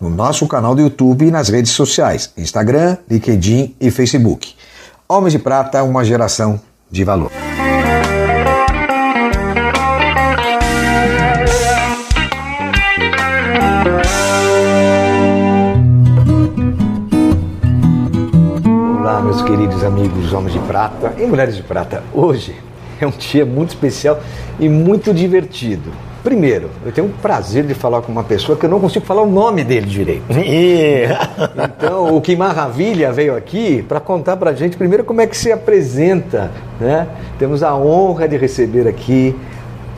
no nosso canal do YouTube e nas redes sociais, Instagram, LinkedIn e Facebook. Homens de Prata, uma geração de valor. Olá, meus queridos amigos Homens de Prata e Mulheres de Prata. Hoje é um dia muito especial e muito divertido. Primeiro, eu tenho o prazer de falar com uma pessoa que eu não consigo falar o nome dele direito. então, o que maravilha veio aqui para contar para a gente primeiro como é que se apresenta. Né? Temos a honra de receber aqui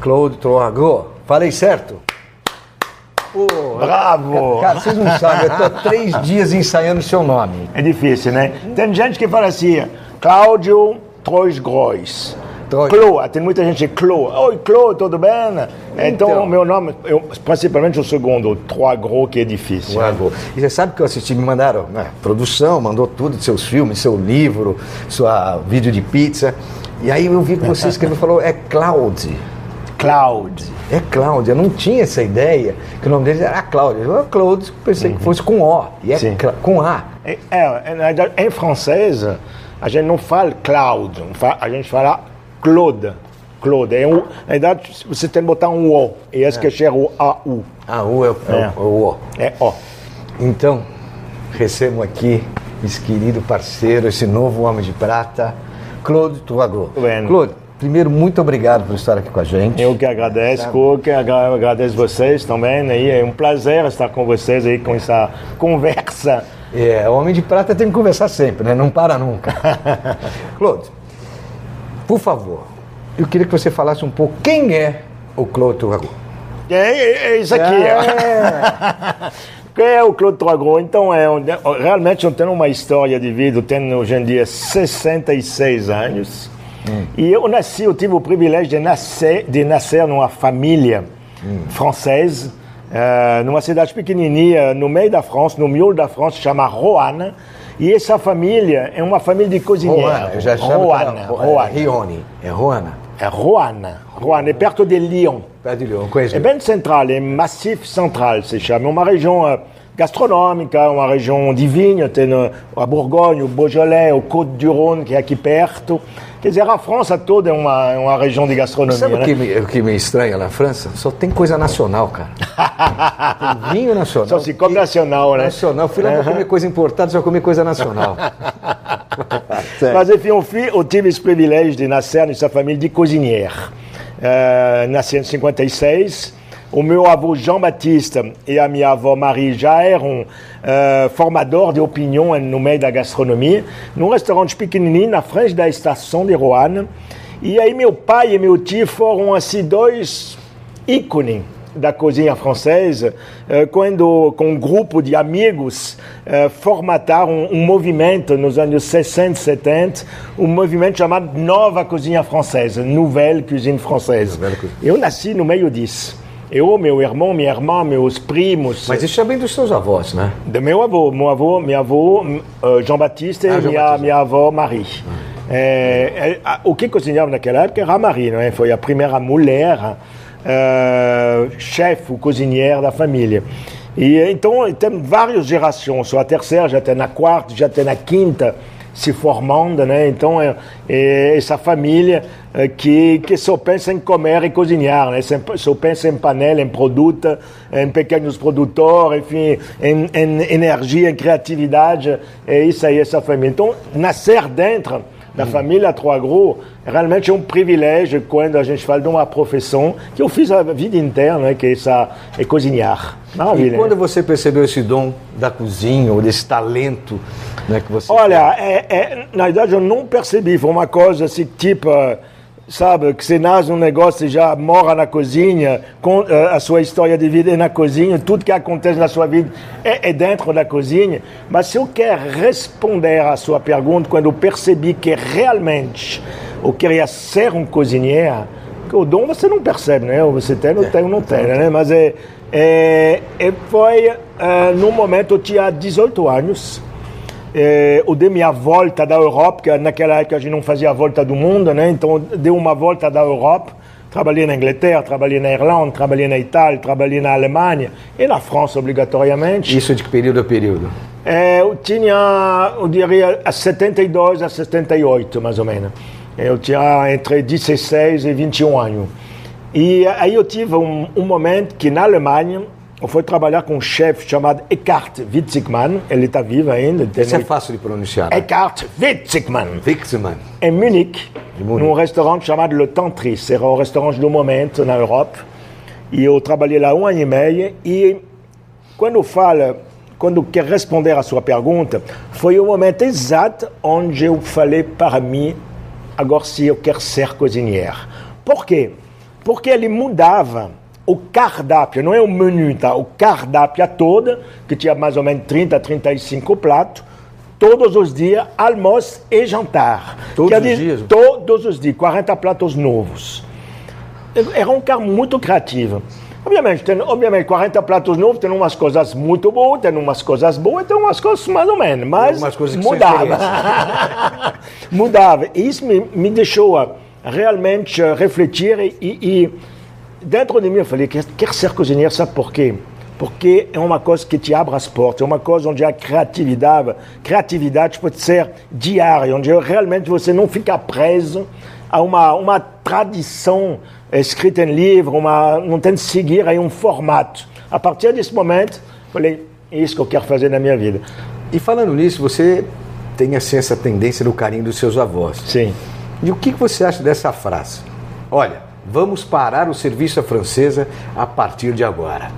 Claude Troago. Falei certo? Pô, Bravo! Cara, vocês não sabem, eu estou há três dias ensaiando o seu nome. É difícil, né? Tem gente que fala assim, Cláudio Troisgrois. Clô, tem muita gente Clô. Oi, Clô, tudo bem? Então, então meu nome, eu, principalmente o segundo, Trois Gros, que é difícil. Né? E você sabe que eu assisti, me mandaram, né, produção, mandou tudo de seus filmes, seu livro, sua vídeo de pizza. E aí eu vi que você escreveu falou, é Cloud. Cloud. É Cláudia, eu não tinha essa ideia que o nome dele era Cláudia. Eu, Claude, pensei uhum. que fosse com O, e é com A. É, é, em francês, a gente não fala Cloud, a gente fala Claude. Claude. É um, na verdade, você tem que botar um O e esquecer é. o AU. AU é, é, é. o O. É O. Então, recebo aqui esse querido parceiro, esse novo homem de prata, Claude Tuaglo. Claude, primeiro, muito obrigado por estar aqui com a gente. Eu que agradeço, que agradeço vocês também. Né? É um prazer estar com vocês aí com essa conversa. É, o Homem de Prata tem que conversar sempre, né? Não para nunca. Claude, por favor, eu queria que você falasse um pouco quem é o Claude Touragon. É, é, é, isso aqui. É. Quem é o Claude Touragon? Então, é, realmente eu tenho uma história de vida, eu tenho hoje em dia 66 anos. Hum. E eu nasci, eu tive o privilégio de nascer, de nascer numa família hum. francesa, uh, numa cidade pequenininha, no meio da França, no miolo da França, chama Roanne. E essa família é uma família de cozinheiros. Roana, eu já chamo Roana, Roana. Rione. É Roana. É Roana. Roana, é perto de Lyon. Perto de Lyon, conheço. É bem central, é Massif Central, se chama. É uma região uh, gastronômica, uma região de vinho, tem uh, a Bourgogne, o Beaujolais, o Côte du Rhône, que é aqui perto. Quer dizer, a França toda é uma, uma região de gastronomia. Sabe né? o, que me, o que me estranha na França? Só tem coisa nacional, cara. tem vinho nacional. Só se come nacional, né? Nacional. Fui lá para comer coisa importada, só comer coisa nacional. Mas enfim, eu, fui, eu tive esse privilégio de nascer nessa família de cozinheiro. Uh, nasci em 56 o meu avô Jean Batista e a minha avó Marie já eram uh, formadores de opinião no meio da gastronomia, num restaurante pequenininho na frente da estação de Roanne. E aí meu pai e meu tio foram assim dois ícones da cozinha francesa, uh, quando com um grupo de amigos uh, formataram um movimento nos anos 60, 70, um movimento chamado Nova Cozinha Francesa, Nouvelle Cuisine Française. Eu nasci no meio disso. Eu, meu irmão, minha irmã, meus primos. Mas isso é bem dos seus avós, né? Do meu avô. Meu avô, minha avô, uh, Jean Baptiste ah, e minha, minha avó Marie. Ah. É, é, o que cozinhava naquela época era a Marie, não é? Foi a primeira mulher uh, chefe, cozinheira da família. E então tem várias gerações. Sou a terceira, já tem na quarta, já tem na quinta se formando, né? Então é, é essa família é, que que só pensa em comer e cozinhar, né? Só pensa em panela, em produto, em pequenos produtores, enfim, em, em energia, em criatividade. É isso aí essa família. Então nascer dentro da família Trois Gros realmente é um privilégio quando a gente fala de uma profissão que eu fiz a vida inteira, né? Que é essa é cozinhar. Maravilha. E quando você percebeu esse dom da cozinha ou desse talento? Né, que você Olha, é, é, na verdade eu não percebi, foi uma coisa assim, tipo, sabe, que você nasce num negócio e já mora na cozinha, com, uh, a sua história de vida é na cozinha, tudo que acontece na sua vida é, é, dentro da cozinha. Mas se eu quero responder à sua pergunta, quando eu percebi que realmente eu queria ser um cozinheiro, que o dom você não percebe, né? Você tem, não tem, não tem, né? Mas é, é, é foi, uh, no momento, eu tinha 18 anos, é, eu dei minha volta da Europa, que naquela época a gente não fazia a volta do mundo, né? então dei uma volta da Europa. Trabalhei na Inglaterra, trabalhei na Irlanda, trabalhei na Itália, trabalhei na Alemanha e na França, obrigatoriamente. Isso de que período a período? É, eu tinha, eu diria, a 72 a 78, mais ou menos. Eu tinha entre 16 e 21 anos. E aí eu tive um, um momento que na Alemanha fui trabalhar com um chefe chamado Eckhart Witzigmann, ele está vivo ainda. Isso é fácil de pronunciar. Né? Eckhart Witzigmann. Witzigmann. Em Munique, num restaurante chamado Le Tantris. Era o restaurante do momento na Europa. E eu trabalhei lá um ano e meio. E quando eu falo, quando eu quero responder à sua pergunta, foi o momento exato onde eu falei para mim, agora se eu quero ser cozinheiro. Por quê? Porque ele mudava o cardápio, não é o menu, tá? O cardápio toda, que tinha mais ou menos 30, 35 pratos, todos os dias, almoço e jantar. Todos Quer os dizer, dias? Todos os dias, 40 pratos novos. Era um cara muito criativo. Obviamente, tem, obviamente, 40 pratos novos, tem umas coisas muito boas, tem umas coisas boas, tem umas coisas mais ou menos, mas mudava. mudava. E isso me, me deixou realmente refletir e, e dentro de mim eu falei, quer ser cozinheiro, sabe por quê? Porque é uma coisa que te abre as portas, é uma coisa onde a criatividade, criatividade pode ser diária, onde realmente você não fica preso a uma, uma tradição escrita em livro, uma, não tem que seguir aí um formato. A partir desse momento, falei, é isso que eu quero fazer na minha vida. E falando nisso, você tem assim, essa tendência no carinho dos seus avós. Sim. E o que você acha dessa frase? Olha, Vamos parar o serviço à francesa a partir de agora.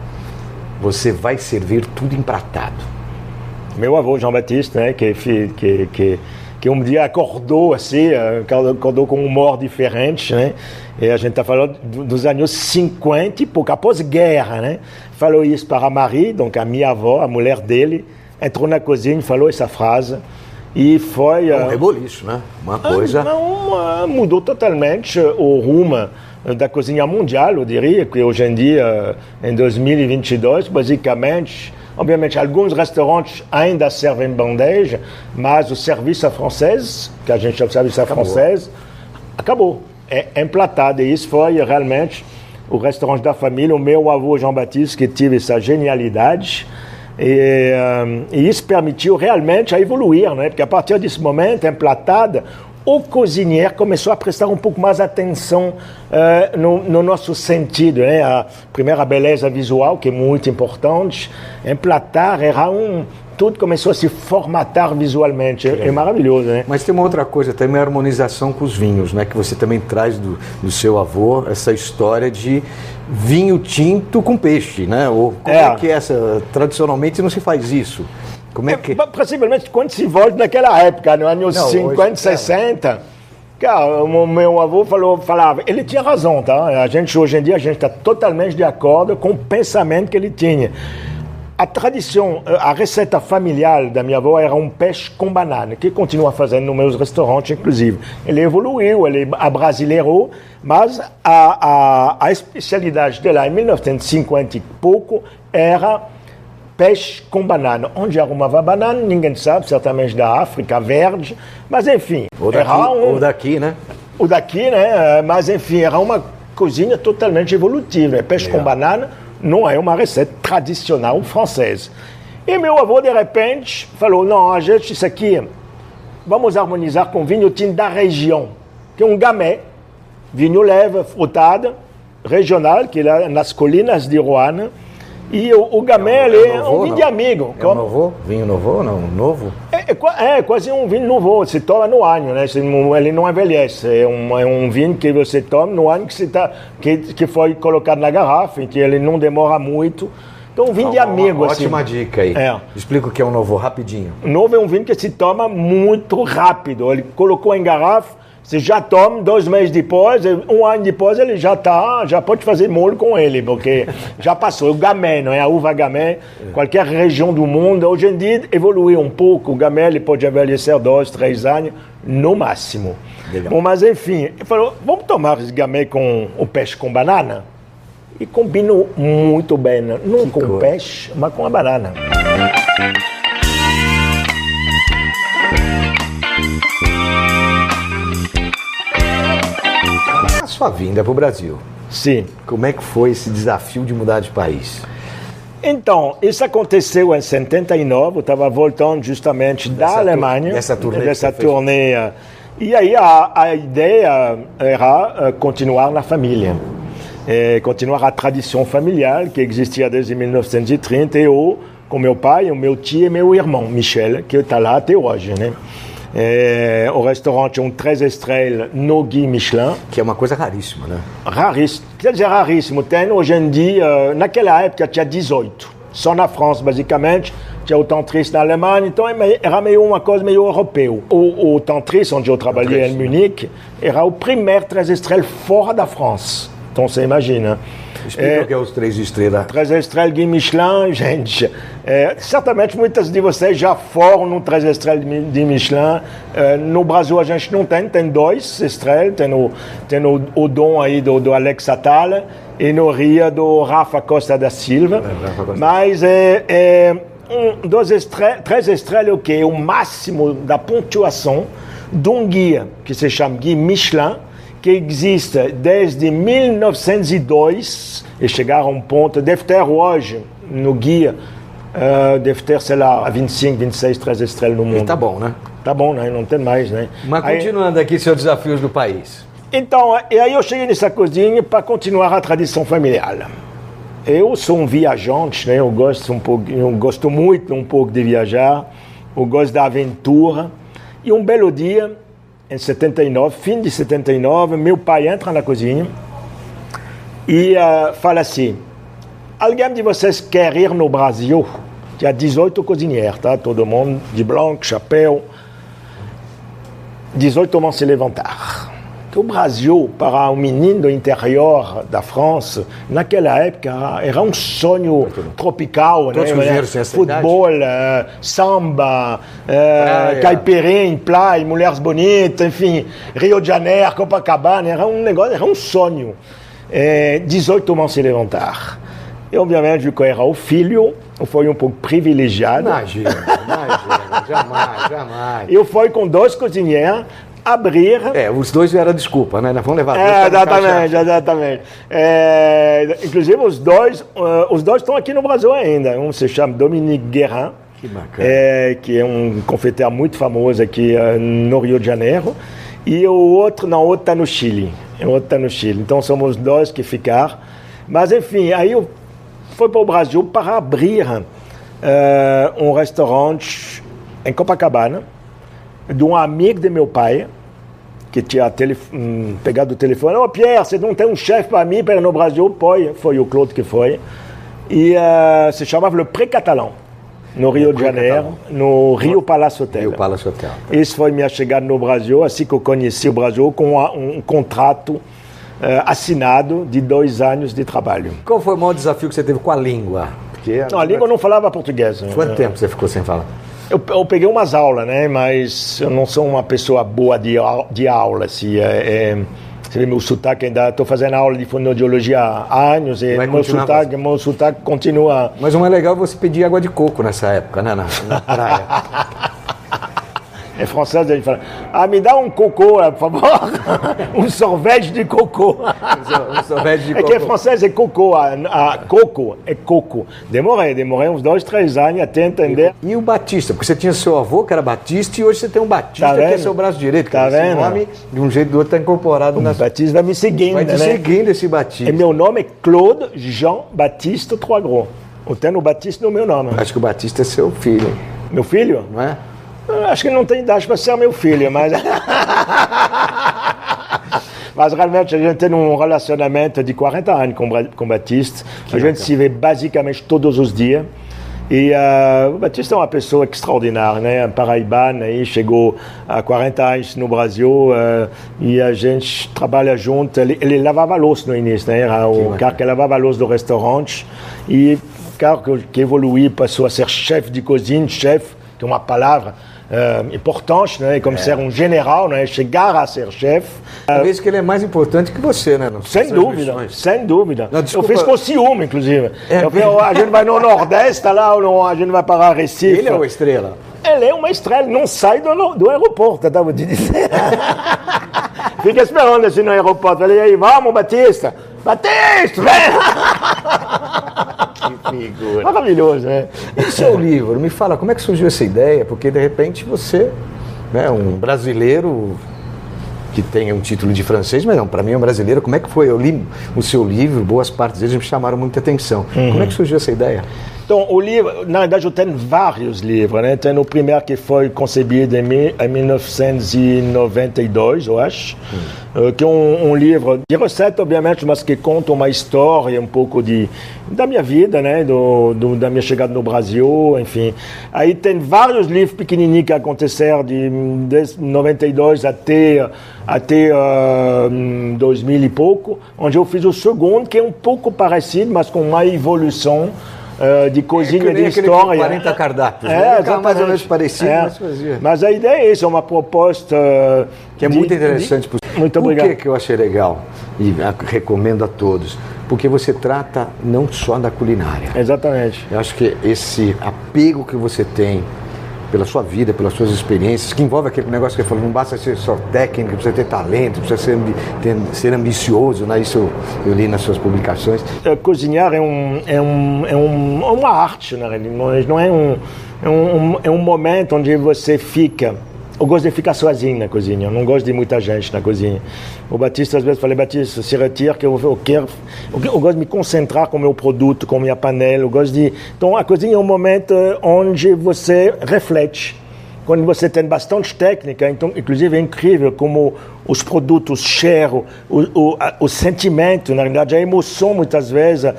Você vai servir tudo empratado. Meu avô Jean Baptiste, né, que, que, que, que um dia acordou assim, eh, acordou com um humor diferente, né? E a gente está falando dos anos 50 e pouco, após guerra, né? Falou isso para a Marie, donc a minha avó, a mulher dele, entrou na cozinha e falou essa frase. E foi. Um uh, reboliço, né? Uma coisa. Não, mudou totalmente o rumo da cozinha mundial, eu diria, que hoje em dia, em 2022, basicamente, obviamente, alguns restaurantes ainda servem bandeja, mas o serviço à francês, que a gente chama de serviço à francês, acabou. É emplatado. E isso foi realmente o restaurante da família. O meu avô Jean Baptiste, que teve essa genialidade. E, um, e, isso permitiu realmente a evoluir, né? porque a partir desse momento, emplatada, o cozinheiro começou a prestar um pouco mais atenção uh, no, no, nosso sentido. Né? A primeira beleza visual, que é muito importante, emplatar era um. Tudo começou a se formatar visualmente. É, é maravilhoso, né? Mas tem uma outra coisa também, a harmonização com os vinhos, né? Que você também traz do, do seu avô, essa história de vinho tinto com peixe, né? Ou como é, é que é essa? Tradicionalmente não se faz isso. Como é que. Possivelmente quando se volta naquela época, nos anos Não, 50, hoje, 60. É. Cara, o meu avô falou, falava, ele tinha razão, tá? A gente, hoje em dia, a gente está totalmente de acordo com o pensamento que ele tinha. A tradição, a receita familiar da minha avó era um peixe com banana, que continua fazendo nos meus restaurantes, inclusive. Ele evoluiu, ele abrasileirou, mas a, a, a especialidade dela em 1950 e pouco era peixe com banana. Onde arrumava banana, ninguém sabe, certamente da África, verde, mas enfim. Ou daqui, um, ou daqui né? Ou daqui, né? Mas enfim, era uma cozinha totalmente evolutiva. Peixe com banana não é uma receita tradicional francesa. E meu avô, de repente, falou: não, a gente, isso aqui, vamos harmonizar com vinho tinto da região, que é um gamay, vinho leve, frutado, regional, que é nas colinas de Rouen e o, o Gamel é, é, um vinho de amigo. É um novo? Vinho novo não? Novo? É, é, é, quase um vinho novo. Se toma no ano, né? Ele não envelhece. É um, é um vinho que você toma no ano que, você tá, que, que foi colocado na garrafa, que ele não demora muito. Então, um vinho ah, de amigo, uma assim. Ótima dica aí. É. Explica o que é um novo rapidinho. Novo é um vinho que se toma muito rápido. Ele colocou em garrafa, Você já toma, dois meses depois, um ano depois, ele já tá, já pode fazer molho com ele, porque já passou. O gamé, não é? A uva gamé, qualquer região do mundo, hoje em dia evoluiu um pouco. O gamé ele pode envelhecer dois, três anos, no máximo. Bom, mas enfim, ele falou, vamos tomar esse gamé com o peixe com banana? E combinou muito bem, não que com o peixe, mas com a banana. Sua vinda para o Brasil. Sim. Como é que foi esse desafio de mudar de país? Então, isso aconteceu em 79, eu estava voltando justamente dessa da Alemanha. Dessa turnê. Dessa turnê. E aí a, a ideia era uh, continuar na família. É, continuar a tradição familiar que existia desde 1930 e eu, com meu pai, o meu tio e meu irmão, Michel, que está lá até hoje, né? É, o restaurante é um três estrelas no Guy Michelin. Que é uma coisa raríssima, né? Raríssimo. Quer dizer, raríssimo. Tem hoje em dia, naquela época tinha 18. Só na França, basicamente. Tinha o Tantris na Alemanha, então é era meio uma coisa meio europeu. O, o Tantris, onde eu trabalhei em Munique, era o primeiro três estrelas fora da França. Então você imagina. Explica é, o que é os três estrelas. Três estrelas de Michelin, gente. É, certamente muitas de vocês já foram no três estrelas de Michelin. É, no Brasil a gente não tem, tem dois estrelas. Tem o, tem o, o dom aí do, do Alex Atala e no Rio do Rafa Costa da Silva. É, Mas é, é um, dois estrelas, três estrelas o que é o máximo da pontuação de um guia que se chama Guia Michelin que existe desde 1902 e chegaram a um ponto, deve ter hoje no guia, uh, deve ter, sei lá, 25, 26, 3 estrelas no mundo. E tá bom, né? Tá bom, né? Não tem mais, né? Mas continuando aí, aqui seus desafios do país. Então, e aí eu cheguei nessa cozinha para continuar a tradição familiar. Eu sou um viajante, né? Eu gosto um pouco, eu gosto muito um pouco de viajar, eu gosto da aventura. E um belo dia, em 79, fim de 79, meu pai entra na cozinha e uh, fala assim: Alguém de vocês quer ir no Brasil? Tinha 18 cozinheiros, tá? Todo mundo de branco, chapéu. 18 vão se levantar que o Brasil, para um menino do interior da França, naquela época era um sonho tropical, Todos né? Futebol, uh, samba, uh, caipirinha, praia, mulheres bonitas, enfim, Rio de Janeiro, Copacabana, era um negócio, era um sonho. É, 18 vão se levantar. E, obviamente, que era o filho, foi um pouco privilegiado. Imagina, imagina, jamais, jamais. Eu fui com dois cozinheiros, abrir. É, os dois vieram desculpa, né? Nós vamos levar é, exatamente, exatamente. É, inclusive os dois, uh, os dois estão aqui no Brasil ainda. Um se chama Dominique Guerrin. Que bacana. É, que é um confeiteiro muito famoso aqui uh, no Rio de Janeiro. E o outro, não, o outro está no Chile. O outro está no Chile. Então somos dois que ficaram. Mas enfim, aí eu fui para o Brasil para abrir uh, um restaurante em Copacabana de um amigo de meu pai, que tinha hum, pegado o telefone. Ô, oh, Pierre, você não tem um chefe para mim para no Brasil? Foi, foi o Claude que foi. E uh, se chamava Le Pré-Catalan, no Rio de Janeiro, no Rio Palace Hotel. Rio Palace Hotel. Tá. Esse foi minha chegada no Brasil, assim que eu conheci o Brasil, com um, um contrato uh, assinado de dois anos de trabalho. Qual foi o maior desafio que você teve com a língua? Porque não, a língua não falava português. Quanto tempo você ficou sem falar? Eu, eu, peguei umas aulas, né? Mas eu não sou uma pessoa boa de, de aula, assim. É, é, você vê meu sotaque ainda, estou fazendo aula de fonoaudiologia há anos e meu sotaque, meu sotaque continua. Mas o mais legal é você pedir água de coco nessa época, né? Na, na praia. É francês, a gente fala, ah, me dá um cocô, por favor. um sorvete de cocô. um sorvete de cocô. É que é francês, é cocô. A, a, coco é coco. Demorei, demorei uns dois, três anos até entender. E, e o Batista? Porque você tinha seu avô, que era Batista, e hoje você tem um Batista, tá que é seu braço direito. Tá vendo? Esse nome, de um jeito ou do outro, está incorporado o na... Batista vai me seguindo, Vai te né? seguindo esse Batista. E meu nome é Claude Jean Baptiste Trois Gros. Eu tenho o Batista no meu nome. Acho que o Batista é seu filho. Meu filho? Não é? Acho que não tem idade para ser meu filho, mas. mas realmente a gente tem um relacionamento de 40 anos com, com Batista. a gente se vê basicamente todos os dias. E uh, o Batista é uma pessoa extraordinária, né? Um paraibano aí, chegou há 40 anos no Brasil uh, e a gente trabalha junto. Ele, ele lavava louça no início, né? Era o cara que lavava louça do restaurante e o cara que, que evoluiu passou a ser chefe de cozinha, chefe, tem uma palavra uh, importante, né? Como é. ser um general, né? Chegar a ser chefe. Talvez uh, que ele é mais importante que você, né? Sem dúvida, sem dúvida. Não, eu fiz com ciúme, inclusive. É. Eu, a gente vai no Nordeste, lá, a gente vai para Recife. Ele é uma estrela. Ele é uma estrela, não sai do, do aeroporto, estava te dizer. Fica esperando assim no aeroporto. Falei, aí, vamos, Batista. Batista! Que figura. Maravilhoso, né? E o seu livro? Me fala, como é que surgiu essa ideia? Porque, de repente, você, né, um brasileiro que tem um título de francês, mas não, para mim é um brasileiro. Como é que foi? Eu li o seu livro, boas partes deles me chamaram muita atenção. Uhum. Como é que surgiu essa ideia? Então, o livro, na verdade, eu tenho vários livros, né? Tem o primeiro que foi concebido em, em 1992, eu acho, hum. que é um, um, livro de receita, obviamente, mas que conta uma história um pouco de, da minha vida, né? Do, do, da minha chegada no Brasil, enfim. Aí tem vários livros pequenininhos que aconteceram de, de 92 até, até uh, 2000 e pouco, onde eu fiz o segundo, que é um pouco parecido, mas com uma evolução uh, de cozinha é de história. 40 cardápios, é, né? mais ou menos parecido, é. mas fazia. Mas a ideia é isso, é uma proposta... Que é de, muito interessante. De... Muito obrigado. Por que, que eu achei legal e recomendo a todos? Porque você trata não só da culinária. Exatamente. Eu acho que esse apego que você tem pela sua vida, pelas suas experiências, que envolve aquele negócio que eu falei, não basta ser só técnico, precisa ter talento, precisa ser, ter, ser ambicioso, né? isso eu, eu, li nas suas publicações. É, cozinhar é, um, é, um, é um, uma arte, na realidade, não é um, é um, é um momento onde você fica eu gosto de ficar sozinho na cozinha, eu não gosto de muita gente na cozinha. O Batista às vezes fala, Batista, se retira que eu, eu quero, eu, gosto de me concentrar com o meu produto, com a minha panela, eu gosto de... Então a cozinha é um momento onde você reflete, quando você tem bastante técnica, então, inclusive é incrível como os produtos, cheiro, o, o, o sentimento, na realidade, a emoção muitas vezes,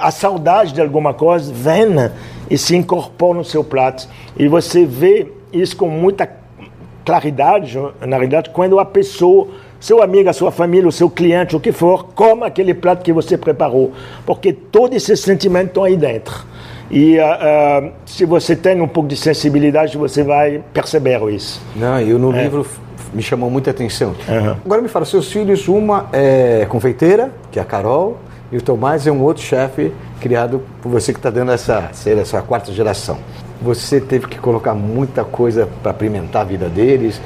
a saudade de alguma coisa vem e se incorpora no seu prato. E você vê isso com muita claridade, na realidade, quando a pessoa, seu amigo, a sua família, o seu cliente, o que for, come aquele prato que você preparou. Porque todos esses sentimentos estão aí dentro. E uh, uh, se você tem um pouco de sensibilidade, você vai perceber isso. Não, eu no é. livro me chamou muita atenção. Uhum. Agora me fala, seus filhos, uma é confeiteira, que é a Carol, e o Tomás é um outro chefe criado por você que está dando essa, essa quarta geração. Você teve que colocar muita coisa para apimentar a vida deles?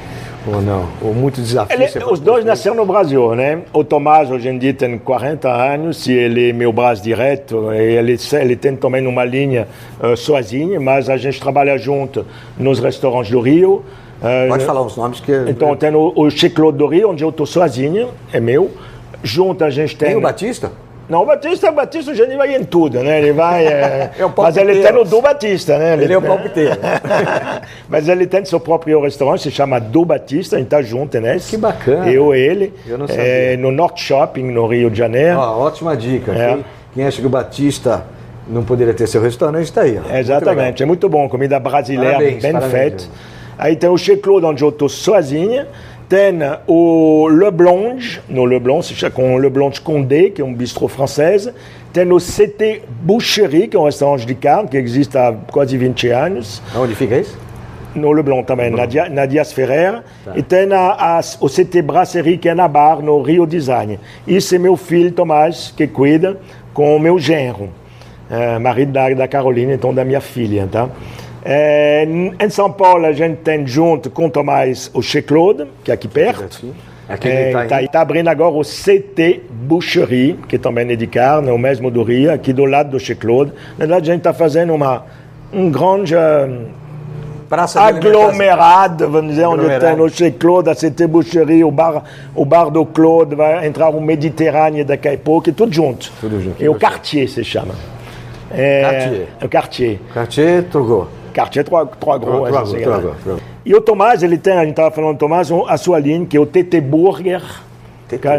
Ou não? Ou muito desafio? Ele, os dois nasceram no Brasil, né? O Tomás hoje em dia tem 40 anos e ele é meu braço direto. Ele, ele tem também uma linha uh, sozinho, mas a gente trabalha junto nos restaurantes do Rio. Uh, Pode falar os nomes que... Então tem o, o Chiclot do Rio, onde eu estou sozinho, é meu. Junto a gente tem... Tem o Batista? Não, o Batista, o Batista, o Geni vai em tudo, né? Ele vai. É... é mas ele tem o do Batista, né? Ele, ele é o palpiteiro. mas ele tem seu próprio restaurante, se chama Do Batista, a gente tá junto nesse. Que bacana. Eu e ele. Eu não sabia. É, no North Shopping, no Rio de Janeiro. Ó, ótima dica. É. Quem, quem acha que o Batista não poderia ter seu restaurante, está aí. Ó. Exatamente, muito é muito bom. Comida brasileira, parabéns, bem feita. Aí tem o Chez Claude, onde eu estou sozinha tem o Le Blanche, no Le Blanche, com Le Condé, que é um bistrô francês. Tem o CT Boucherie, que é um restaurante de carne que existe há quase 20 anos. Onde fica isso? No Le Blanc também, Blanc. Nadia, Nadia Ferrer. Tá. E tem a, a, o CT Brasserie, que é na Bar, no Rio Design. Isso é meu filho, Tomás, que cuida, com o meu genro, é, marido da, da Carolina, então da minha filha, tá? É, em São Paulo, a gente tem junto com o Tomás o Chez Claude, que é aqui perto. Aqui está é, tá, tá abrindo agora o CT Boucherie, que também é de carne, o mesmo do Rio, aqui do lado do Chez Claude. Na verdade, a gente está fazendo uma, um grande Praça aglomerado, vamos dizer, onde tem o Chez Claude, a CT Boucherie, o bar, o bar do Claude, vai entrar o Mediterrâneo daqui a pouco, tudo junto. Tudo junto. E o Cartier se chama. É, Cartier. O Cartier. Cartier, Turgot. Cartier Trois, trois Gros. Trois, assim, trois, trois, trois. E o Tomás, ele tem, a gente estava falando do Tomás, a sua linha, que é o TT Burger.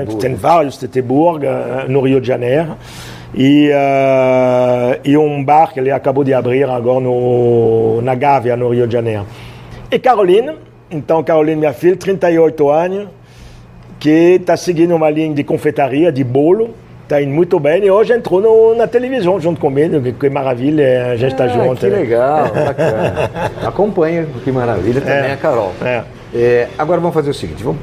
Burger. Tem vários TT Burger no Rio de Janeiro. E, uh, e um bar que ele acabou de abrir agora no, na Gávea, no Rio de Janeiro. E Carolina, então Carolina, minha filha, 38 anos, que está seguindo uma linha de confeitaria, de bolo, está indo muito bem e hoje entrou no, na televisão junto comigo, que, que maravilha, a gente está ah, junto. Que né? legal, bacana. Acompanha, que maravilha também é, a Carol. É. É, agora vamos fazer o seguinte, vamos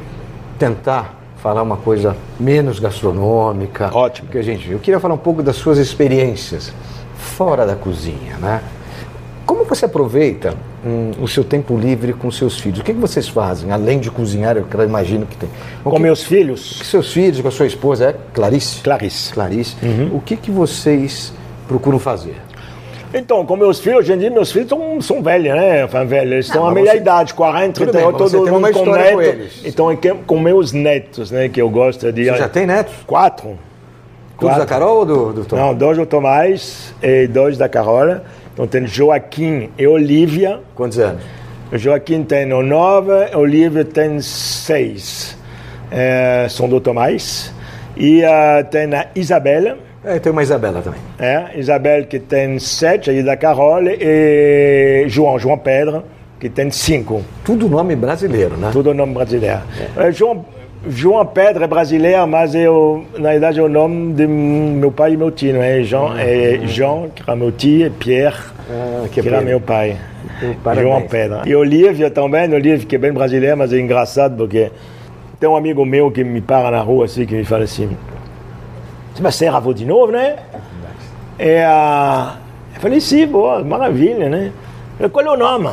tentar falar uma coisa menos gastronômica. Ótimo. Que a gente, eu queria falar um pouco das suas experiências fora da cozinha, né? Você aproveita hum, o seu tempo livre com seus filhos? O que, que vocês fazem, além de cozinhar, eu imagino que tem? O com que, meus filhos? seus filhos, com a sua esposa, é Clarice? Clarice. Clarice. Uhum. O que, que vocês procuram fazer? Então, com meus filhos, hoje em dia, meus filhos são, são velhos, né? Velhos. Eles estão à meia você... idade, 40, 38, todo mundo uma com neto. Com eles. Então, com meus netos, né? Que eu gosto de. Você já tem netos? Quatro. Todos da Carol ou do, do Tomás? Não, dois do Tomás e dois da Carola. Então, tem Joaquim e Olivia. Quantos anos? Joaquim tem nove, Olivia tem seis. É, são do Tomás. E uh, tem a Isabela é, tem uma Isabela também. É, Isabel que tem sete, aí da Carol, e João, João Pedro, que tem cinco. Tudo nome brasileiro, né? Tudo nome brasileiro. É. É, João, João Pedro é brasileiro, mas eu, na verdade é o nome de meu pai e meu tio, não é? João, é João, que era meu tio, e Pierre, ah, que, que era meu pai. Parabéns. João Pedro. E Olivia também, Olivia que é bem brasileira, mas é engraçado porque tem um amigo meu que me para na rua assim, que me fala assim, você vai ser avô de novo, né? É, eu falei, sim, boa, maravilha, né? falei, qual é o nome?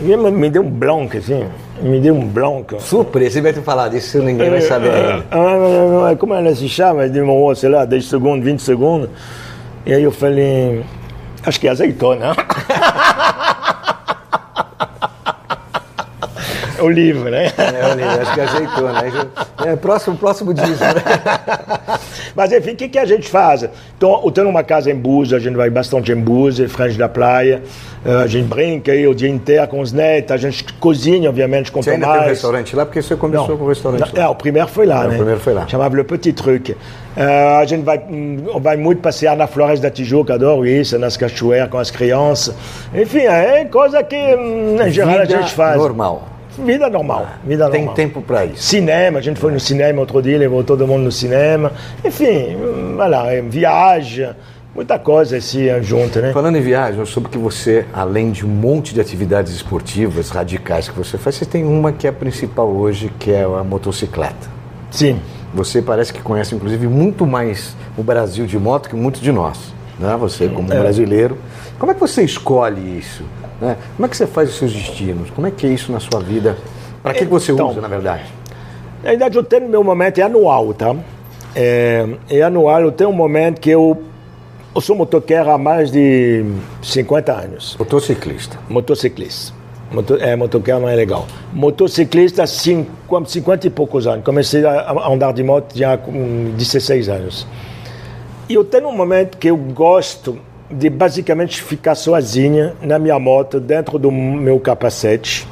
E me, me deu um blanco, assim, me deu um blanco. Surpresa, você vai te falar disso, ninguém vai saber ainda. Ah, como ela se chama? Demorou, sei lá, 10 segundos, 20 segundos. E aí eu falei, acho que é azeitona. o livro, né? É, o livro, acho que é azeitona. É, próximo, próximo disso, né? Mas enfim, o que, que a gente faz? Então, eu tenho uma casa em Búzios, a gente vai bastante em Búzios, frente da praia, eh, a gente brinca aí o dia inteiro com os netos, a gente cozinha, obviamente, com você Tomás. Você ainda tem um restaurante lá? Porque você começou Não. com o restaurante lá. É, o primeiro foi lá, é, né? O primeiro foi lá. Chamava Le Petit Truc. Uh, a gente vai, hum, vai muito passear na Floresta da Tijuca, adoro isso, nas cachoeiras com as crianças. Enfim, é coisa que, hum, em geral, Vida a gente faz. normal. Vida normal. Vida Tem normal. tempo para isso. Cinema, a gente foi no cinema outro dia, levou todo mundo no cinema. Enfim, vai lá, viaja, muita coisa assim junto, né? Falando em viagem, eu soube que você, além de um monte de atividades esportivas radicais que você faz, você tem uma que é a principal hoje, que é a motocicleta. Sim. Você parece que conhece, inclusive, muito mais o Brasil de moto que muitos de nós. Né? Você, como é. brasileiro. Como é que você escolhe isso? Né? Como é que você faz os seus destinos? Como é que é isso na sua vida? Para que, que você então, usa, na verdade? Na verdade, eu tenho meu momento, é anual, tá? É, é anual, eu tenho um momento que eu, eu sou motoqueiro há mais de 50 anos. Motociclista. Motociclista. Moto, é, motoqueiro não é legal. Motociclista, 50, 50 e poucos anos. Comecei a andar de moto já com 16 anos. E eu tenho um momento que eu gosto de basicamente ficar sozinha na minha moto, dentro do meu capacete.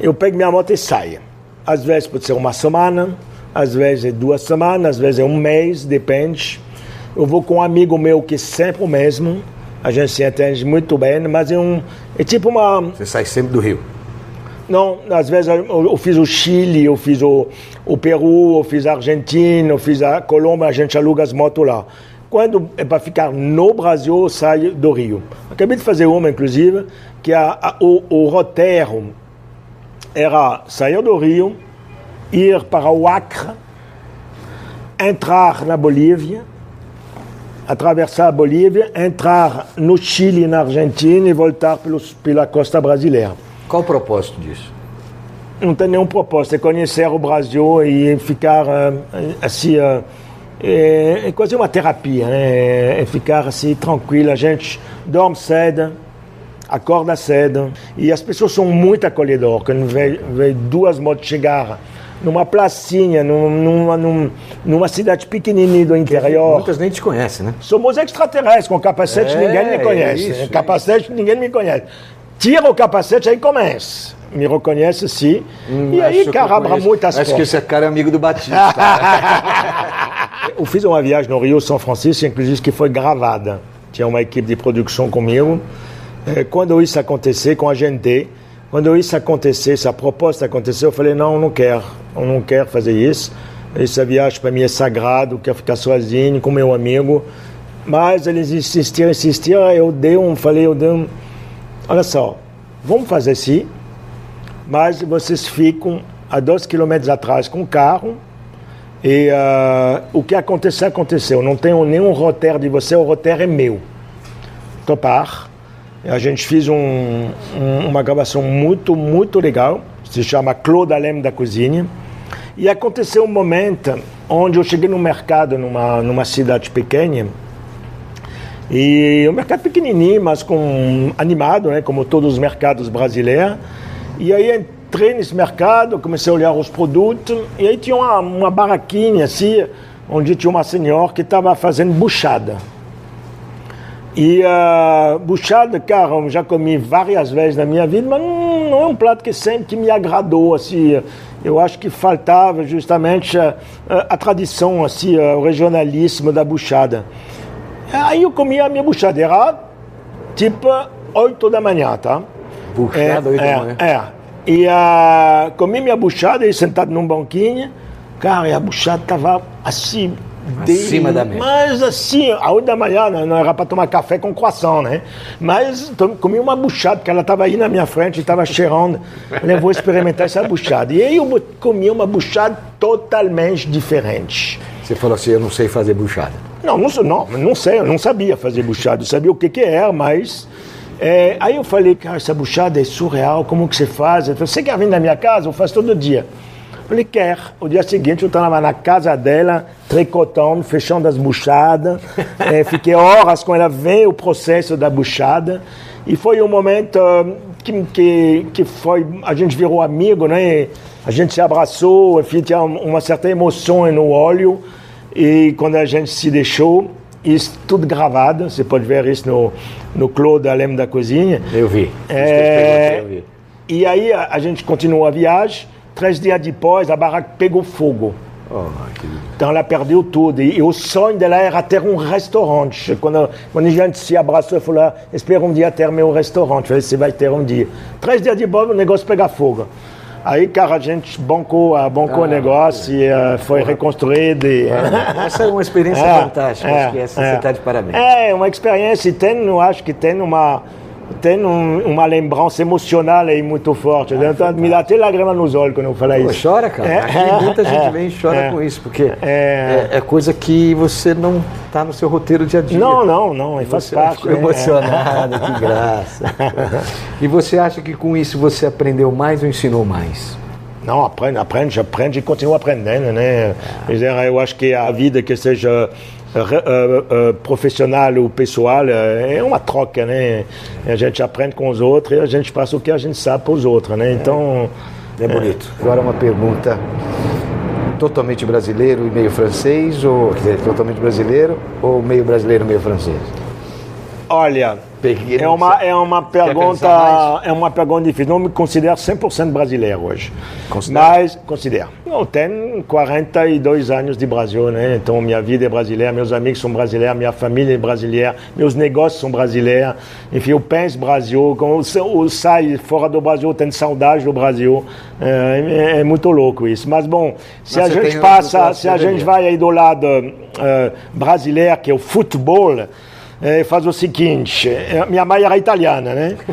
Eu pego minha moto e saio. Às vezes pode ser uma semana, às vezes é duas semanas, às vezes é um mês, depende. Eu vou com um amigo meu que é sempre o mesmo, a gente se entende muito bem, mas é, um, é tipo uma. Você sai sempre do Rio? Não, às vezes eu, eu fiz o Chile, eu fiz o, o Peru, eu fiz a Argentina, eu fiz a Colômbia, a gente aluga as motos lá quando é para ficar no Brasil, sai do Rio. Acabei de fazer uma, inclusive, que a, a, o, o roteiro era sair do Rio, ir para o Acre, entrar na Bolívia, atravessar a Bolívia, entrar no Chile e na Argentina e voltar pelos, pela costa brasileira. Qual o propósito disso? Não tem nenhum propósito, é conhecer o Brasil e ficar assim é, é quase uma terapia, né? É ficar assim tranquilo, a gente dorme cedo, acorda cedo e as pessoas são muito acolhedoras. Quando vê, vê duas motos chegar numa placinha, numa, numa, numa, cidade pequenininha do interior. Muitas nem te conhecem, né? Somos extraterrestres, com capacete é, ninguém me conhece. Isso, capacete ninguém me conhece. Tira o capacete, aí começa. Me reconhece sim. Hum, e aí, cara, abre muitas Acho que esse cara é amigo do Batista. eu fiz uma viagem no Rio São Francisco, inclusive, que foi gravada. Tinha uma equipe de produção comigo. É, quando isso acontecer com a gente, quando isso acontecer, essa proposta aconteceu, eu falei, não, eu não quero, eu não quero fazer isso. Essa viagem para mim é sagrado, quero ficar sozinho com meu amigo. Mas eles insistiram, insistiram, eu dei um, falei, eu dei um, olha só, vamos fazer sim, mas vocês ficam a dois quilômetros atrás com o carro, e uh, o que aconteceu, aconteceu. Não tenho nenhum roteiro de você, o roteiro é meu. Topar. A gente fez um, um, uma gravação muito, muito legal. Se chama Claude Alem da Cozinha. E aconteceu um momento onde eu cheguei no mercado, numa, numa cidade pequena. E um mercado pequenininho, mas com animado, né, como todos os mercados brasileiros. E aí entrei nesse mercado, comecei a olhar os produtos, e aí tinha uma, uma barraquinha assim, onde tinha uma senhora que estava fazendo buchada. E a uh, buchada, cara, eu já comi várias vezes na minha vida, mas não, não, é um prato que sempre que me agradou, assim. Eu acho que faltava justamente a, a, a tradição, assim, o regionalismo da buchada. Aí eu comia a minha buchada, era tipo 8 da manhã, tá? Buchada, é, 8 é, da manhã? É. E uh, comi minha buchada, e sentado num banquinho, cara, e a buchada estava assim, Acima da mesa. Mas assim, a 8 da manhã não, não era para tomar café com croissant, né? Mas comi uma buchada, porque ela estava aí na minha frente, estava cheirando. Eu vou experimentar essa buchada. E aí eu comi uma buchada totalmente diferente. Você falou assim, eu não sei fazer buchada. Não, não, não, não sei, eu não sabia fazer buchada. Eu sabia o que, que era, mas é, aí eu falei, cara, essa buchada é surreal, como que você faz? Você quer vir na minha casa? Eu faço todo dia. Eu falei, quer. O dia seguinte eu estava na casa dela, tricotando, fechando as buchadas. é, fiquei horas com ela, veio o processo da buchada. E foi um momento que, que, que foi, a gente virou amigo, né? A gente se abraçou, enfim, tinha uma certa emoção no olho. E quando a gente se deixou, isso tudo gravado, você pode ver isso no, no Claude Alem da Cozinha. Eu vi. É, eu vi. E aí a, a, gente continuou a viagem, três dias depois a barraca pegou fogo. Oh, então ela perdeu tudo. E, e, o sonho dela era ter um restaurante. Quando, quando a gente se abraçou, eu falei, ah, espera um dia ter meu restaurante. Eu falei, você vai ter um dia. Três dias depois o negócio pega fogo. Aí, cara, a gente bancou, bancou ah, o negócio e uh, foi porra. reconstruído. E... Essa é uma experiência é, fantástica, é, acho que essa é, você está de parabéns. É, uma experiência e tem, eu acho que tem uma, tem um, uma lembrança emocional aí muito forte. Ah, então, me dá até lágrima nos olhos quando eu falo Pô, isso. Chora, cara. É, muita gente é, vem e chora com isso, porque é, é, coisa que você não está no seu roteiro dia a dia. Não, não, não, é faz parte. Ficou emocionado, que graça. e você acha que com isso você aprendeu mais ou ensinou mais? Não, aprende, aprende, aprende e continua aprendendo, né? Eu acho que a vida que seja profissional ou pessoal é uma troca, né? A gente aprende com os outros e a gente passa o que a gente sabe para os outros, né? Então. É, é bonito. Agora uma pergunta totalmente brasileiro e meio francês, ou quer dizer, totalmente brasileiro ou meio brasileiro e meio francês? Olha, é uma, é uma pergunta é uma pergunta difícil. Não me considero 100% brasileiro hoje. Considera? Mas considero. Eu tenho 42 anos de Brasil, né? Então minha vida é brasileira, meus amigos são brasileiros, minha família é brasileira, meus negócios são brasileiros. Enfim, eu penso Brasil. Quando eu saio fora do Brasil, eu tenho saudade do Brasil. É, é muito louco isso. Mas bom, se Mas a gente passa, se a gente vai aí do lado uh, brasileiro, que é o futebol é, faz o seguinte: é, minha mãe era italiana, né?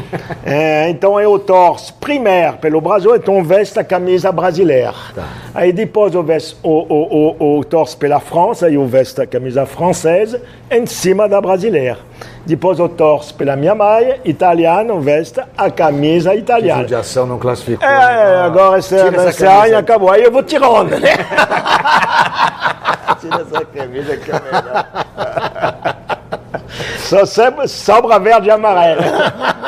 É, então eu torço primeiro pelo Brasil, então veste a camisa brasileira. Tá. Aí depois eu, vesto, o, o, o torço pela França, e eu vesto a camisa francesa em cima da brasileira. Depois eu torço pela minha mãe, italiana, veste a camisa italiana. Que ação não classificou. É, ah, agora esse, esse ano acabou. Aí eu vou tirando, né? Tira essa camisa que é melhor. Só sobra verde e amarelo.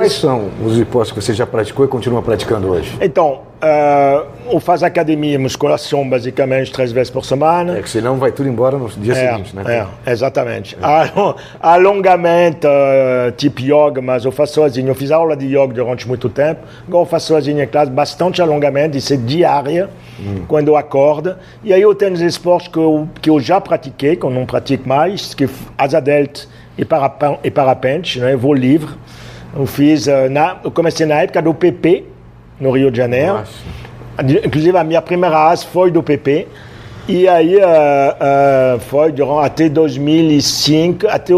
Quais são os esportes que você já praticou e continua praticando hoje? Então, uh, eu faço academia e musculação basicamente três vezes por semana. É que senão vai tudo embora no dia é, seguinte, né? É, exatamente. É. Alongamento, uh, tipo yoga, mas eu faço sozinho. Eu fiz aula de yoga durante muito tempo. Agora eu faço sozinho em classe, bastante alongamento, isso é diária, hum. quando eu acordo. E aí eu tenho os esportes que eu, que eu já pratiquei, que eu não pratico mais, que asa delta e, e parapente, né? voo livre. Eu fiz, uh, na, eu comecei na época do PP, no Rio de Janeiro. Nossa. Inclusive, a minha primeira asa foi do PP. E aí uh, uh, foi durante, até 2005, até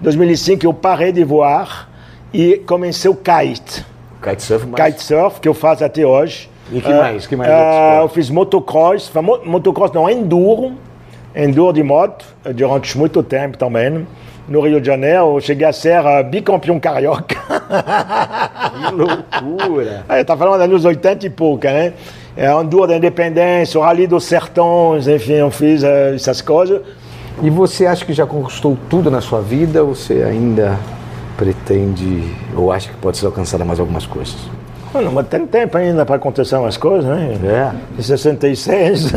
2005 eu parei de voar e comecei o kite. Kitesurf, mas... Kitesurf, que eu faço até hoje. E que mais? Que mais eu fiz motocross, motocross não, enduro, enduro de moto, durante muito tempo também no Rio de Janeiro, cheguei a ser uh, bicampeão carioca. Que loucura! Aí, tá falando dos anos 80 e pouca, né? É, Andor da Independência, o Rally dos Sertões, enfim, eu fiz uh, essas coisas. E você acha que já conquistou tudo na sua vida ou você ainda pretende ou acha que pode ser alcançada mais algumas coisas? Bueno, mas tem tempo ainda para acontecer umas coisas, né? É. Em 66,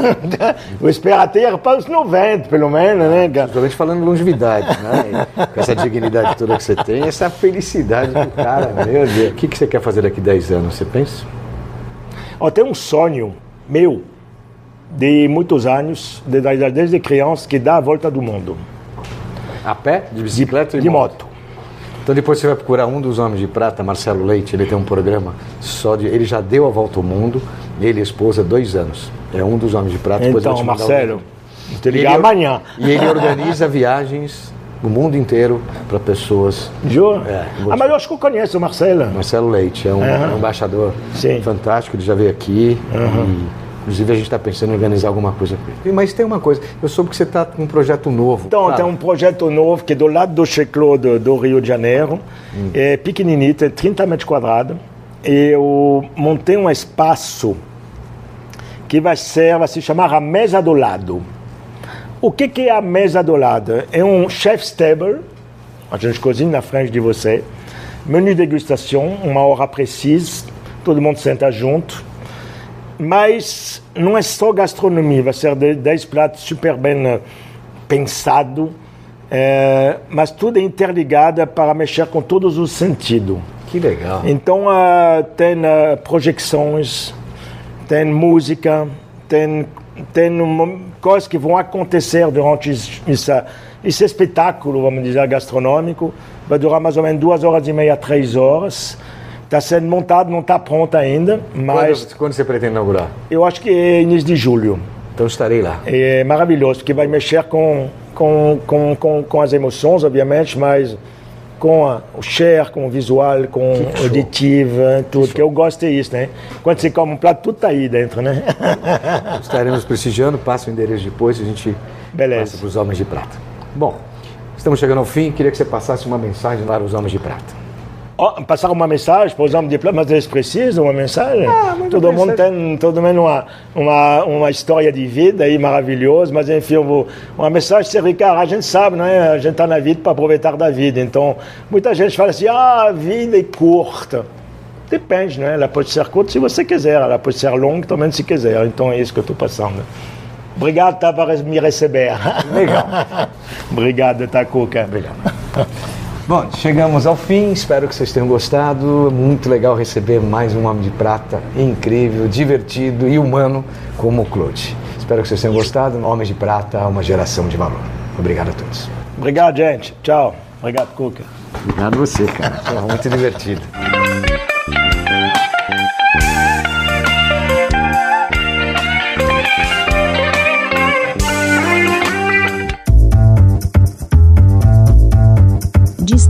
eu espero até para os 90, pelo menos, né? Principalmente falando longevidade, né? Com essa dignidade toda que você tem, essa felicidade do cara, meu Deus. O que, que você quer fazer daqui a 10 anos, você pensa? Eu tenho um sonho meu, de muitos anos, desde criança, que dá a volta do mundo. A pé? De bicicleta de, de moto? moto. Então depois você vai procurar um dos homens de prata, Marcelo Leite, ele tem um programa só de. Ele já deu a volta ao mundo, ele e a esposa, dois anos. É um dos homens de prata. Então, Marcelo, te ligar amanhã. E ele organiza viagens no mundo inteiro para pessoas. Juro? É, ah, mas eu acho que eu conheço o Marcelo. Marcelo Leite, é um, uhum. um embaixador Sim. fantástico, ele já veio aqui. Uhum. Inclusive, a gente está pensando em organizar alguma coisa. Mas tem uma coisa, eu soube que você está com um projeto novo. Então, claro. tem um projeto novo que é do lado do Checlo do, do Rio de Janeiro. Hum. É pequenininho, é 30 metros quadrados. Eu montei um espaço que vai ser, vai se chamar a Mesa do Lado. O que, que é a Mesa do Lado? É um chef's table, a gente cozinha na frente de você, menu de degustação, uma hora precisa, todo mundo senta junto mas não é só gastronomia, vai ser 10 pratos super bem eh, pensado, é, mas tudo é interligado para mexer com todos os sentidos. Que legal. Então uh, tem uh, projeções, tem música, tem, tem coisas que vão acontecer durante esse, esse espetáculo, vamos dizer, gastronômico. Vai durar mais ou menos duas horas e meia, três horas. Está sendo montado, não está pronto ainda, mas... Quando, quando, você pretende inaugurar? Eu acho que é início de julho. Então estarei lá. É maravilhoso, porque vai mexer com, com, com, com, com as emoções, obviamente, mas com a, o share, com o visual, com o auditivo, tudo, que, que eu gosto é isso, né? Quando você come um prato, tudo está aí dentro, né? Estaremos prestigiando, passa o endereço depois, a gente Beleza. passa para os Homens de Prata. Bom, estamos chegando ao fim, queria que você passasse uma mensagem para os Homens de Prata passar uma mensagem os homens de plano, mas eles precisam uma mensagem. Ah, todo mundo tem todo mundo uma, uma, uma história de vida aí maravilhosa, mas enfim, vou, uma mensagem ser Ricardo, a gente sabe, não é? A gente está na vida para aproveitar da vida. Então, muita gente fala assim: ah, a vida é curta. Depende, né? Ela pode ser curta se você quiser, ela pode ser longa também se quiser. Então é isso que eu estou passando. Obrigado tá, por me receber. Legal. Obrigado, Tacuca. Obrigado. Bom, chegamos ao fim, espero que vocês tenham gostado. Muito legal receber mais um Homem de Prata incrível, divertido e humano como o Claude. Espero que vocês tenham gostado. Homem de Prata, uma geração de valor. Obrigado a todos. Obrigado, gente. Tchau. Obrigado, Cuca. Obrigado a você, cara. Foi muito divertido.